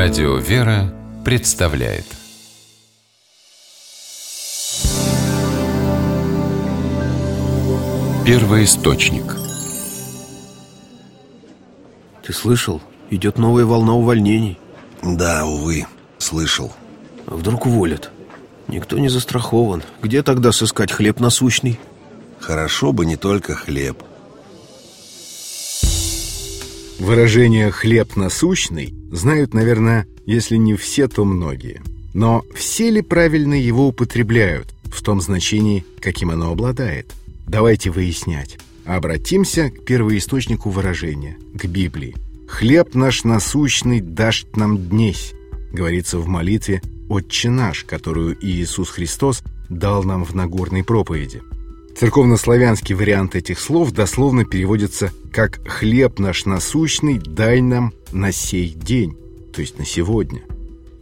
Радио «Вера» представляет Первый источник Ты слышал? Идет новая волна увольнений Да, увы, слышал А вдруг уволят? Никто не застрахован Где тогда сыскать хлеб насущный? Хорошо бы не только хлеб Выражение «хлеб насущный» знают, наверное, если не все, то многие. Но все ли правильно его употребляют в том значении, каким оно обладает? Давайте выяснять. Обратимся к первоисточнику выражения, к Библии. «Хлеб наш насущный дашь нам днесь», говорится в молитве «Отче наш», которую Иисус Христос дал нам в Нагорной проповеди. Церковнославянский вариант этих слов дословно переводится как «хлеб наш насущный дай нам на сей день», то есть на сегодня.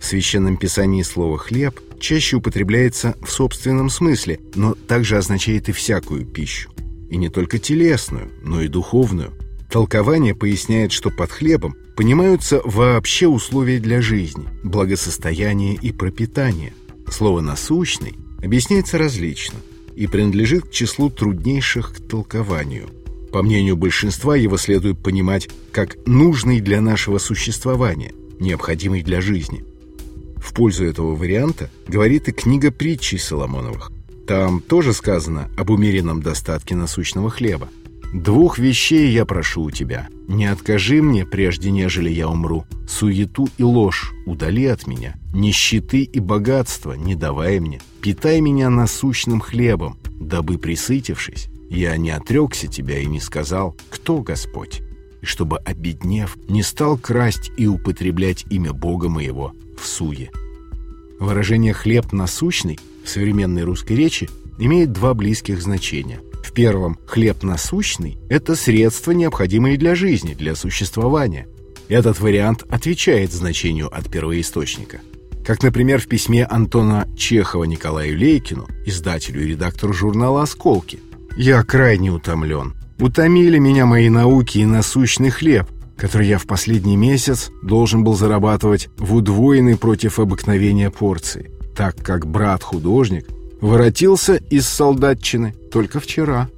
В Священном Писании слово «хлеб» чаще употребляется в собственном смысле, но также означает и всякую пищу. И не только телесную, но и духовную. Толкование поясняет, что под хлебом понимаются вообще условия для жизни, благосостояние и пропитание. Слово «насущный» объясняется различно – и принадлежит к числу труднейших к толкованию. По мнению большинства, его следует понимать как нужный для нашего существования, необходимый для жизни. В пользу этого варианта говорит и книга притчей Соломоновых. Там тоже сказано об умеренном достатке насущного хлеба. Двух вещей я прошу у тебя. Не откажи мне, прежде нежели я умру. Суету и ложь удали от меня. Нищеты и богатства не давай мне. Питай меня насущным хлебом, дабы, присытившись, я не отрекся тебя и не сказал, кто Господь, и чтобы, обеднев, не стал красть и употреблять имя Бога моего в суе. Выражение «хлеб насущный» в современной русской речи имеет два близких значения – в первом «хлеб насущный» — это средства, необходимые для жизни, для существования. Этот вариант отвечает значению от первоисточника. Как, например, в письме Антона Чехова Николаю Лейкину, издателю и редактору журнала «Осколки». «Я крайне утомлен. Утомили меня мои науки и насущный хлеб, который я в последний месяц должен был зарабатывать в удвоенной против обыкновения порции, так как брат-художник Воротился из солдатчины только вчера.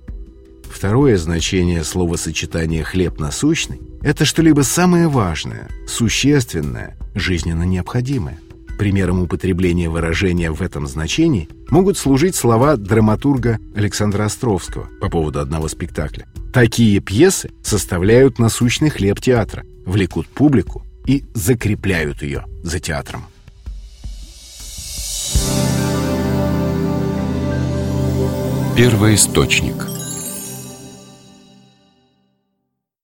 Второе значение словосочетания «хлеб насущный» — это что-либо самое важное, существенное, жизненно необходимое. Примером употребления выражения в этом значении могут служить слова драматурга Александра Островского по поводу одного спектакля. Такие пьесы составляют насущный хлеб театра, влекут публику и закрепляют ее за театром. Первый источник